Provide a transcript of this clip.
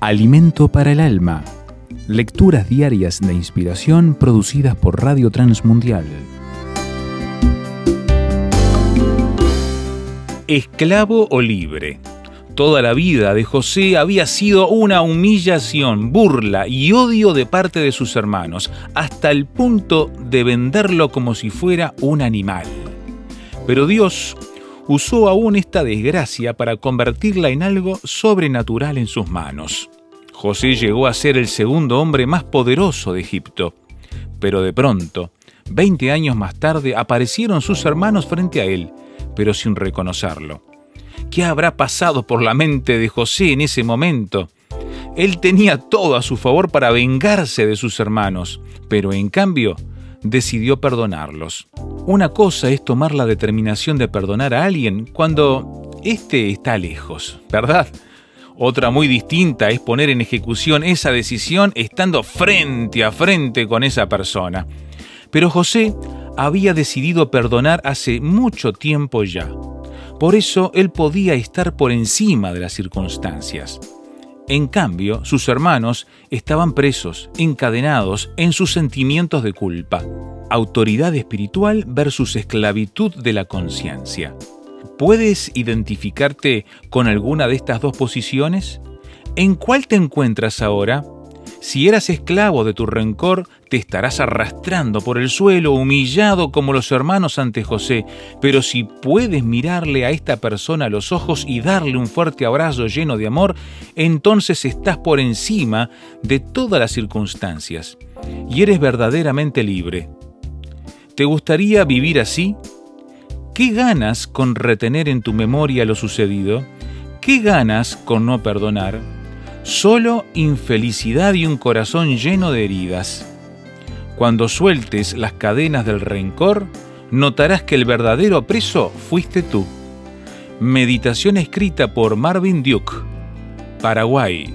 Alimento para el alma. Lecturas diarias de inspiración producidas por Radio Transmundial. Esclavo o libre. Toda la vida de José había sido una humillación, burla y odio de parte de sus hermanos, hasta el punto de venderlo como si fuera un animal. Pero Dios usó aún esta desgracia para convertirla en algo sobrenatural en sus manos. José llegó a ser el segundo hombre más poderoso de Egipto. Pero de pronto, 20 años más tarde, aparecieron sus hermanos frente a él, pero sin reconocerlo. ¿Qué habrá pasado por la mente de José en ese momento? Él tenía todo a su favor para vengarse de sus hermanos, pero en cambio decidió perdonarlos. Una cosa es tomar la determinación de perdonar a alguien cuando éste está lejos, ¿verdad? Otra muy distinta es poner en ejecución esa decisión estando frente a frente con esa persona. Pero José había decidido perdonar hace mucho tiempo ya. Por eso él podía estar por encima de las circunstancias. En cambio, sus hermanos estaban presos, encadenados en sus sentimientos de culpa. Autoridad espiritual versus esclavitud de la conciencia. ¿Puedes identificarte con alguna de estas dos posiciones? ¿En cuál te encuentras ahora? Si eras esclavo de tu rencor, te estarás arrastrando por el suelo, humillado como los hermanos ante José. Pero si puedes mirarle a esta persona a los ojos y darle un fuerte abrazo lleno de amor, entonces estás por encima de todas las circunstancias y eres verdaderamente libre. ¿Te gustaría vivir así? ¿Qué ganas con retener en tu memoria lo sucedido? ¿Qué ganas con no perdonar? Solo infelicidad y un corazón lleno de heridas. Cuando sueltes las cadenas del rencor, notarás que el verdadero preso fuiste tú. Meditación escrita por Marvin Duke, Paraguay,